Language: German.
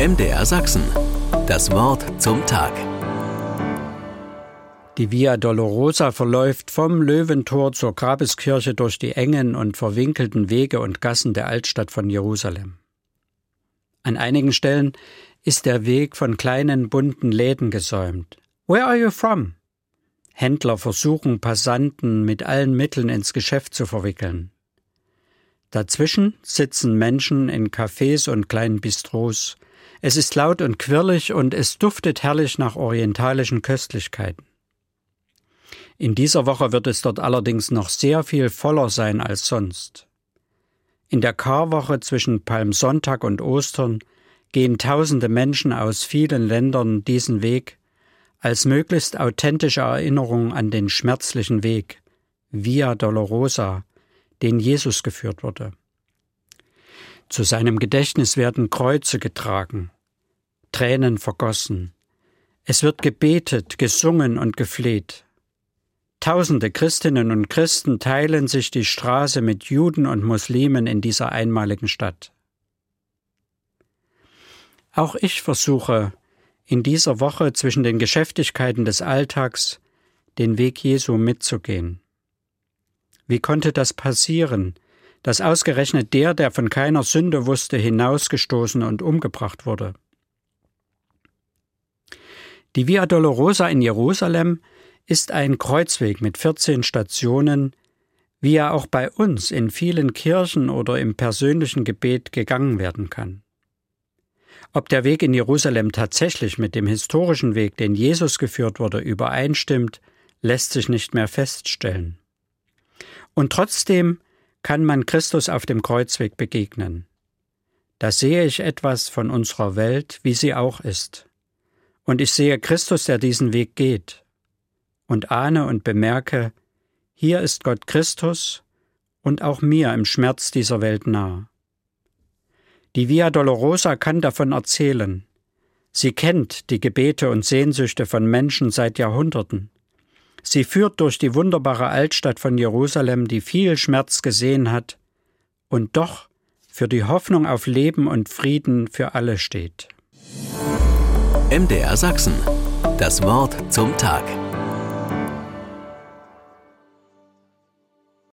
MDR Sachsen. Das Wort zum Tag. Die Via Dolorosa verläuft vom Löwentor zur Grabeskirche durch die engen und verwinkelten Wege und Gassen der Altstadt von Jerusalem. An einigen Stellen ist der Weg von kleinen bunten Läden gesäumt. Where are you from? Händler versuchen Passanten mit allen Mitteln ins Geschäft zu verwickeln. Dazwischen sitzen Menschen in Cafés und kleinen Bistros. Es ist laut und quirlig und es duftet herrlich nach orientalischen Köstlichkeiten. In dieser Woche wird es dort allerdings noch sehr viel voller sein als sonst. In der Karwoche zwischen Palmsonntag und Ostern gehen tausende Menschen aus vielen Ländern diesen Weg als möglichst authentische Erinnerung an den schmerzlichen Weg, Via Dolorosa, den Jesus geführt wurde. Zu seinem Gedächtnis werden Kreuze getragen, Tränen vergossen, es wird gebetet, gesungen und gefleht. Tausende Christinnen und Christen teilen sich die Straße mit Juden und Muslimen in dieser einmaligen Stadt. Auch ich versuche in dieser Woche zwischen den Geschäftigkeiten des Alltags den Weg Jesu mitzugehen. Wie konnte das passieren, dass ausgerechnet der, der von keiner Sünde wusste, hinausgestoßen und umgebracht wurde? Die Via Dolorosa in Jerusalem ist ein Kreuzweg mit 14 Stationen, wie er auch bei uns in vielen Kirchen oder im persönlichen Gebet gegangen werden kann. Ob der Weg in Jerusalem tatsächlich mit dem historischen Weg, den Jesus geführt wurde, übereinstimmt, lässt sich nicht mehr feststellen. Und trotzdem kann man Christus auf dem Kreuzweg begegnen. Da sehe ich etwas von unserer Welt, wie sie auch ist. Und ich sehe Christus, der diesen Weg geht, und ahne und bemerke, hier ist Gott Christus und auch mir im Schmerz dieser Welt nah. Die Via Dolorosa kann davon erzählen. Sie kennt die Gebete und Sehnsüchte von Menschen seit Jahrhunderten. Sie führt durch die wunderbare Altstadt von Jerusalem, die viel Schmerz gesehen hat und doch für die Hoffnung auf Leben und Frieden für alle steht. MDR Sachsen. Das Wort zum Tag.